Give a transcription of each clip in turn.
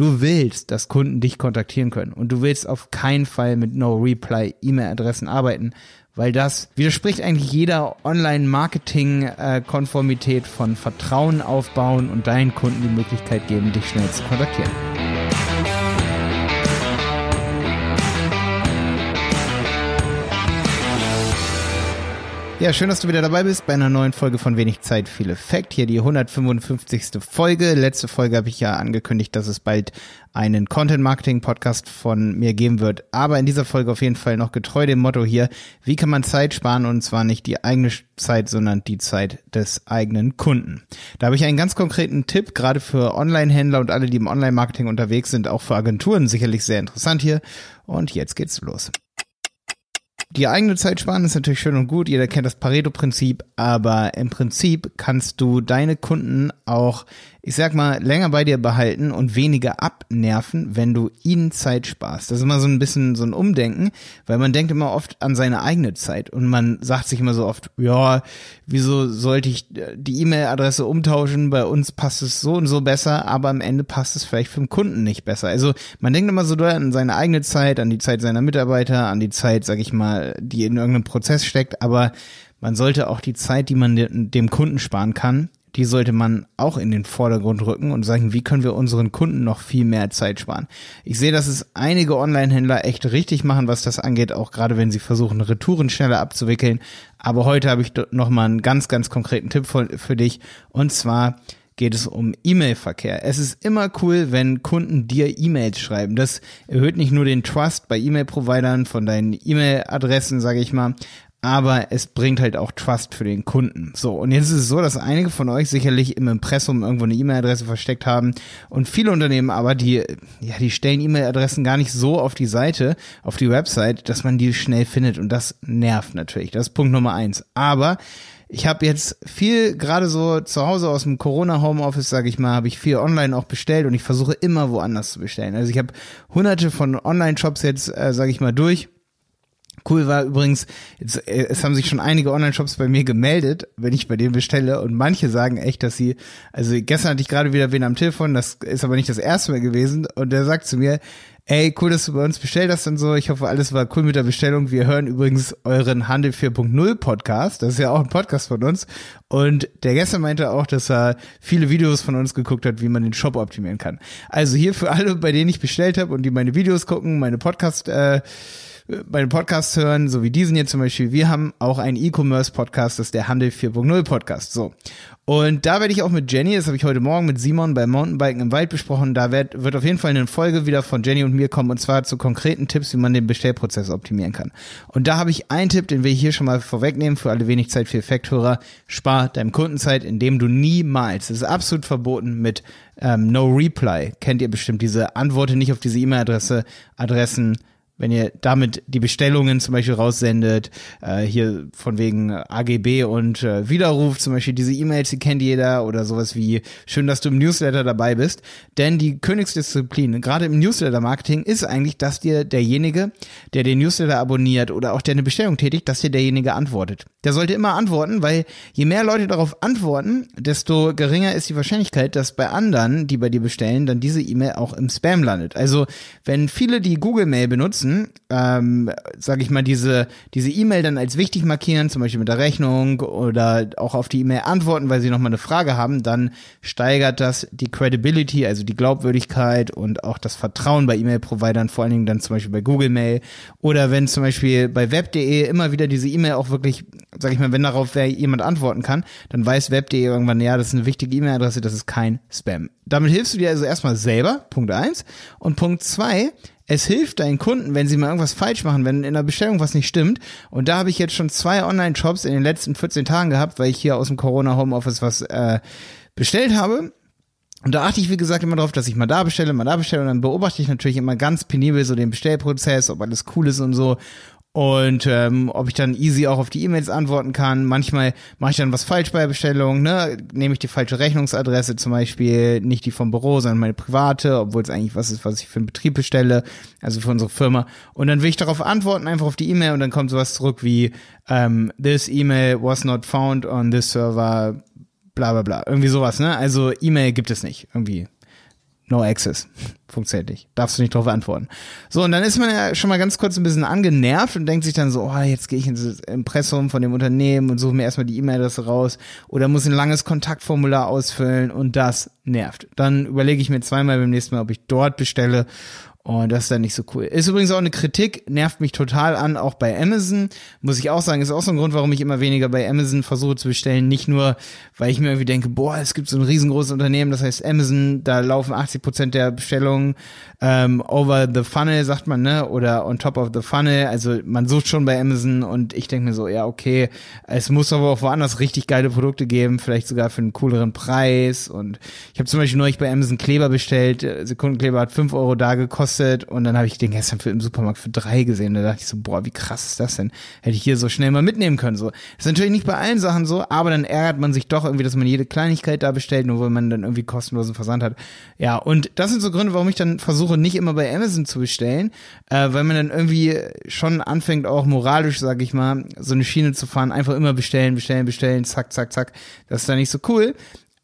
Du willst, dass Kunden dich kontaktieren können und du willst auf keinen Fall mit No-Reply-E-Mail-Adressen arbeiten, weil das widerspricht eigentlich jeder Online-Marketing-Konformität von Vertrauen aufbauen und deinen Kunden die Möglichkeit geben, dich schnell zu kontaktieren. Ja, schön, dass du wieder dabei bist bei einer neuen Folge von Wenig Zeit, viel Effekt. Hier die 155. Folge. Letzte Folge habe ich ja angekündigt, dass es bald einen Content-Marketing-Podcast von mir geben wird. Aber in dieser Folge auf jeden Fall noch getreu dem Motto hier, wie kann man Zeit sparen und zwar nicht die eigene Zeit, sondern die Zeit des eigenen Kunden. Da habe ich einen ganz konkreten Tipp, gerade für Online-Händler und alle, die im Online-Marketing unterwegs sind, auch für Agenturen sicherlich sehr interessant hier. Und jetzt geht's los. Die eigene Zeit sparen ist natürlich schön und gut. Jeder kennt das Pareto-Prinzip, aber im Prinzip kannst du deine Kunden auch ich sag mal, länger bei dir behalten und weniger abnerven, wenn du ihnen Zeit sparst. Das ist immer so ein bisschen so ein Umdenken, weil man denkt immer oft an seine eigene Zeit und man sagt sich immer so oft, ja, wieso sollte ich die E-Mail-Adresse umtauschen? Bei uns passt es so und so besser, aber am Ende passt es vielleicht für den Kunden nicht besser. Also man denkt immer so an seine eigene Zeit, an die Zeit seiner Mitarbeiter, an die Zeit, sag ich mal, die in irgendeinem Prozess steckt, aber man sollte auch die Zeit, die man dem Kunden sparen kann, die sollte man auch in den Vordergrund rücken und sagen, wie können wir unseren Kunden noch viel mehr Zeit sparen. Ich sehe, dass es einige Online-Händler echt richtig machen, was das angeht, auch gerade wenn sie versuchen, Retouren schneller abzuwickeln. Aber heute habe ich noch mal einen ganz, ganz konkreten Tipp für dich. Und zwar geht es um E-Mail-Verkehr. Es ist immer cool, wenn Kunden dir E-Mails schreiben. Das erhöht nicht nur den Trust bei E-Mail-Providern von deinen E-Mail-Adressen, sage ich mal, aber es bringt halt auch Trust für den Kunden. So, und jetzt ist es so, dass einige von euch sicherlich im Impressum irgendwo eine E-Mail-Adresse versteckt haben und viele Unternehmen aber, die, ja, die stellen E-Mail-Adressen gar nicht so auf die Seite, auf die Website, dass man die schnell findet und das nervt natürlich. Das ist Punkt Nummer eins. Aber ich habe jetzt viel, gerade so zu Hause aus dem Corona-Homeoffice, sage ich mal, habe ich viel online auch bestellt und ich versuche immer woanders zu bestellen. Also ich habe hunderte von Online-Shops jetzt, äh, sage ich mal, durch Cool war übrigens, jetzt, äh, es haben sich schon einige Online-Shops bei mir gemeldet, wenn ich bei denen bestelle und manche sagen echt, dass sie, also gestern hatte ich gerade wieder wen am Telefon, das ist aber nicht das erste Mal gewesen und der sagt zu mir, ey, cool, dass du bei uns bestellt hast und so, ich hoffe, alles war cool mit der Bestellung. Wir hören übrigens euren Handel 4.0 Podcast, das ist ja auch ein Podcast von uns und der gestern meinte auch, dass er viele Videos von uns geguckt hat, wie man den Shop optimieren kann. Also hier für alle, bei denen ich bestellt habe und die meine Videos gucken, meine Podcast äh, bei den Podcasts hören, so wie diesen hier zum Beispiel, wir haben auch einen E-Commerce-Podcast, das ist der Handel 4.0 Podcast. So. Und da werde ich auch mit Jenny, das habe ich heute Morgen mit Simon beim Mountainbiken im Wald besprochen, da wird, wird auf jeden Fall eine Folge wieder von Jenny und mir kommen, und zwar zu konkreten Tipps, wie man den Bestellprozess optimieren kann. Und da habe ich einen Tipp, den ich hier schon mal vorwegnehmen, für alle wenig Zeit für Effekthörer, spar deinem Kundenzeit, indem du niemals, es ist absolut verboten mit ähm, No Reply, kennt ihr bestimmt diese Antworte nicht auf diese E-Mail-Adresse, Adressen, wenn ihr damit die Bestellungen zum Beispiel raussendet, äh, hier von wegen AGB und äh, Widerruf, zum Beispiel diese E-Mails, die kennt jeder oder sowas wie schön, dass du im Newsletter dabei bist. Denn die Königsdisziplin, gerade im Newsletter-Marketing, ist eigentlich, dass dir derjenige, der den Newsletter abonniert oder auch der eine Bestellung tätigt, dass dir derjenige antwortet. Der sollte immer antworten, weil je mehr Leute darauf antworten, desto geringer ist die Wahrscheinlichkeit, dass bei anderen, die bei dir bestellen, dann diese E-Mail auch im Spam landet. Also wenn viele die Google-Mail benutzen, nutzen, ähm, sage ich mal, diese diese E-Mail dann als wichtig markieren, zum Beispiel mit der Rechnung oder auch auf die E-Mail antworten, weil sie nochmal eine Frage haben, dann steigert das die Credibility, also die Glaubwürdigkeit und auch das Vertrauen bei E-Mail-Providern, vor allen Dingen dann zum Beispiel bei Google Mail oder wenn zum Beispiel bei web.de immer wieder diese E-Mail auch wirklich, sag ich mal, wenn darauf jemand antworten kann, dann weiß web.de irgendwann, ja, das ist eine wichtige E-Mail-Adresse, das ist kein Spam. Damit hilfst du dir also erstmal selber, Punkt eins Und Punkt zwei es hilft deinen Kunden, wenn sie mal irgendwas falsch machen, wenn in der Bestellung was nicht stimmt. Und da habe ich jetzt schon zwei Online-Shops in den letzten 14 Tagen gehabt, weil ich hier aus dem Corona-Homeoffice was äh, bestellt habe. Und da achte ich, wie gesagt, immer darauf, dass ich mal da bestelle, mal da bestelle und dann beobachte ich natürlich immer ganz penibel so den Bestellprozess, ob alles cool ist und so und ähm, ob ich dann easy auch auf die E-Mails antworten kann. Manchmal mache ich dann was falsch bei der Bestellung, ne? Nehme ich die falsche Rechnungsadresse zum Beispiel, nicht die vom Büro, sondern meine private, obwohl es eigentlich was ist, was ich für einen Betrieb bestelle, also für unsere Firma. Und dann will ich darauf antworten, einfach auf die E-Mail und dann kommt sowas zurück wie ähm, This email was not found on this server, bla bla bla. Irgendwie sowas, ne? Also E-Mail gibt es nicht. Irgendwie No access. Funktioniert nicht. Darfst du nicht drauf antworten. So, und dann ist man ja schon mal ganz kurz ein bisschen angenervt und denkt sich dann so, oh, jetzt gehe ich ins Impressum von dem Unternehmen und suche mir erstmal die E-Mail-Adresse raus oder muss ein langes Kontaktformular ausfüllen und das nervt. Dann überlege ich mir zweimal beim nächsten Mal, ob ich dort bestelle und das ist dann nicht so cool. Ist übrigens auch eine Kritik, nervt mich total an, auch bei Amazon. Muss ich auch sagen, ist auch so ein Grund, warum ich immer weniger bei Amazon versuche zu bestellen. Nicht nur, weil ich mir irgendwie denke, boah, es gibt so ein riesengroßes Unternehmen, das heißt Amazon, da laufen 80 Prozent der Bestellungen ähm, over the funnel, sagt man, ne? Oder on top of the funnel. Also man sucht schon bei Amazon und ich denke mir so, ja, okay, es muss aber auch woanders richtig geile Produkte geben, vielleicht sogar für einen cooleren Preis. Und ich habe zum Beispiel neulich bei Amazon Kleber bestellt. Sekundenkleber hat fünf Euro da gekostet und dann habe ich den gestern für, im Supermarkt für drei gesehen. Da dachte ich so, boah, wie krass ist das denn? Hätte ich hier so schnell mal mitnehmen können. So. Ist natürlich nicht bei allen Sachen so, aber dann ärgert man sich doch irgendwie, dass man jede Kleinigkeit da bestellt, nur weil man dann irgendwie kostenlosen Versand hat. Ja, und das sind so Gründe, warum ich dann versuche, nicht immer bei Amazon zu bestellen, äh, weil man dann irgendwie schon anfängt, auch moralisch, sag ich mal, so eine Schiene zu fahren, einfach immer bestellen, bestellen, bestellen, zack, zack, zack. Das ist dann nicht so cool.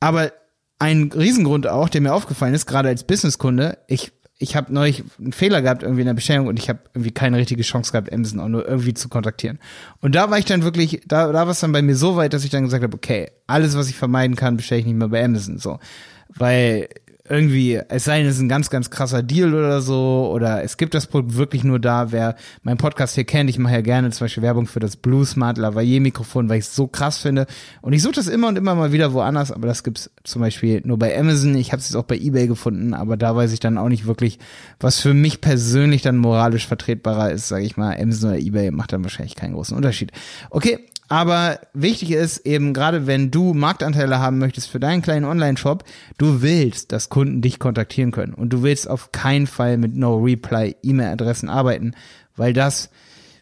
Aber ein Riesengrund auch, der mir aufgefallen ist, gerade als Businesskunde, ich ich habe neulich einen Fehler gehabt irgendwie in der Bestellung und ich habe irgendwie keine richtige Chance gehabt, Amazon auch nur irgendwie zu kontaktieren. Und da war ich dann wirklich, da, da war es dann bei mir so weit, dass ich dann gesagt habe, okay, alles, was ich vermeiden kann, bestelle ich nicht mehr bei Amazon. So. Weil irgendwie, es sei denn, es ist ein ganz, ganz krasser Deal oder so, oder es gibt das Produkt wirklich nur da, wer meinen Podcast hier kennt, ich mache ja gerne zum Beispiel Werbung für das Blue Smart Lavalier Mikrofon, weil ich es so krass finde. Und ich suche das immer und immer mal wieder woanders, aber das gibt's zum Beispiel nur bei Amazon. Ich habe es jetzt auch bei eBay gefunden, aber da weiß ich dann auch nicht wirklich, was für mich persönlich dann moralisch vertretbarer ist, sage ich mal. Amazon oder eBay macht dann wahrscheinlich keinen großen Unterschied. Okay, aber wichtig ist eben, gerade wenn du Marktanteile haben möchtest für deinen kleinen Online-Shop, du willst, dass Kunden dich kontaktieren können. Und du willst auf keinen Fall mit No-Reply-E-Mail-Adressen arbeiten, weil das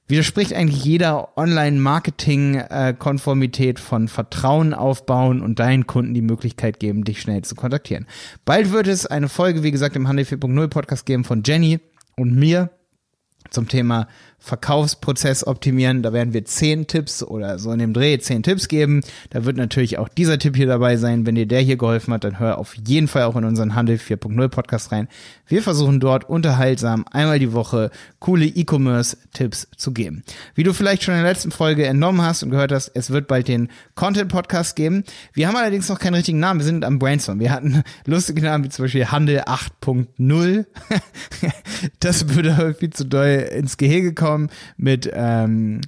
widerspricht eigentlich jeder Online-Marketing-Konformität von Vertrauen aufbauen und deinen Kunden die Möglichkeit geben, dich schnell zu kontaktieren. Bald wird es eine Folge, wie gesagt, im Handel 4.0 Podcast geben von Jenny und mir zum Thema Verkaufsprozess optimieren. Da werden wir zehn Tipps oder so in dem Dreh zehn Tipps geben. Da wird natürlich auch dieser Tipp hier dabei sein. Wenn dir der hier geholfen hat, dann hör auf jeden Fall auch in unseren Handel 4.0 Podcast rein. Wir versuchen dort unterhaltsam einmal die Woche coole E-Commerce-Tipps zu geben. Wie du vielleicht schon in der letzten Folge entnommen hast und gehört hast, es wird bald den Content-Podcast geben. Wir haben allerdings noch keinen richtigen Namen. Wir sind am Brainstorm. Wir hatten lustige Namen wie zum Beispiel Handel 8.0. das würde viel zu doll ins Gehege kommen mit, ähm,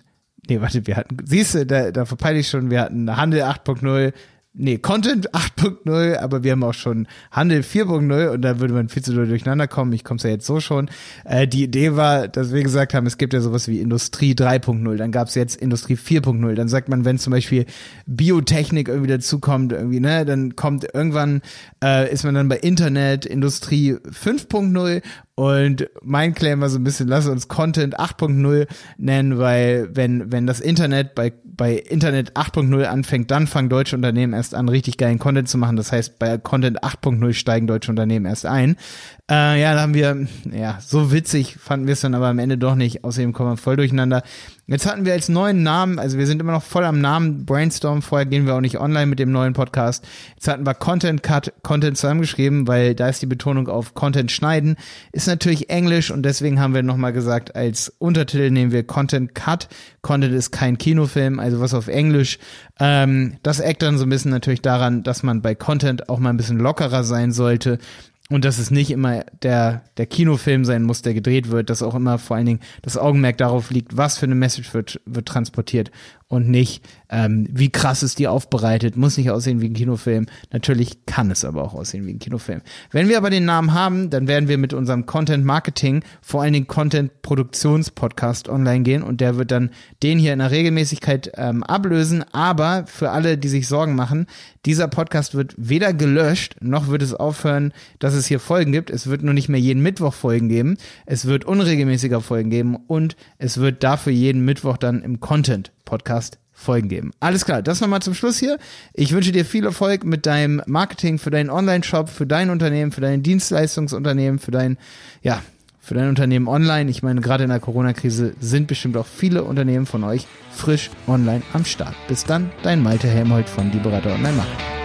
nee, warte, wir hatten, siehst du, da, da verpeile ich schon, wir hatten Handel 8.0, nee, Content 8.0, aber wir haben auch schon Handel 4.0 und da würde man viel zu doll durcheinander kommen. Ich komme es ja jetzt so schon. Äh, die Idee war, dass wir gesagt haben, es gibt ja sowas wie Industrie 3.0, dann gab es jetzt Industrie 4.0. Dann sagt man, wenn zum Beispiel Biotechnik irgendwie dazukommt, irgendwie, ne, dann kommt irgendwann, äh, ist man dann bei Internet, Industrie 5.0 und mein Claim war so ein bisschen, lass uns Content 8.0 nennen, weil wenn, wenn das Internet bei, bei Internet 8.0 anfängt, dann fangen deutsche Unternehmen erst an, richtig geilen Content zu machen. Das heißt, bei Content 8.0 steigen deutsche Unternehmen erst ein. Äh, ja, da haben wir, ja, so witzig fanden wir es dann aber am Ende doch nicht. Außerdem kommen wir voll durcheinander. Jetzt hatten wir als neuen Namen, also wir sind immer noch voll am Namen Brainstorm. Vorher gehen wir auch nicht online mit dem neuen Podcast. Jetzt hatten wir Content Cut, Content zusammengeschrieben, weil da ist die Betonung auf Content schneiden. Ist natürlich Englisch und deswegen haben wir nochmal gesagt, als Untertitel nehmen wir Content Cut. Content ist kein Kinofilm, also was auf Englisch. Ähm, das eckt dann so ein bisschen natürlich daran, dass man bei Content auch mal ein bisschen lockerer sein sollte und dass es nicht immer der, der Kinofilm sein muss, der gedreht wird, dass auch immer vor allen Dingen das Augenmerk darauf liegt, was für eine Message wird, wird transportiert und nicht, ähm, wie krass ist die aufbereitet, muss nicht aussehen wie ein Kinofilm. Natürlich kann es aber auch aussehen wie ein Kinofilm. Wenn wir aber den Namen haben, dann werden wir mit unserem Content Marketing, vor allen Dingen Content Produktions Podcast online gehen und der wird dann den hier in der Regelmäßigkeit ähm, ablösen. Aber für alle, die sich Sorgen machen, dieser Podcast wird weder gelöscht, noch wird es aufhören, dass es hier Folgen gibt. Es wird nur nicht mehr jeden Mittwoch Folgen geben. Es wird unregelmäßiger Folgen geben und es wird dafür jeden Mittwoch dann im Content Podcast Folgen geben. Alles klar, das nochmal zum Schluss hier. Ich wünsche dir viel Erfolg mit deinem Marketing für deinen Online-Shop, für dein Unternehmen, für dein Dienstleistungsunternehmen, für dein, ja, für dein Unternehmen online. Ich meine, gerade in der Corona-Krise sind bestimmt auch viele Unternehmen von euch frisch online am Start. Bis dann, dein Malte Helmholt von Die Berater Online Marketing.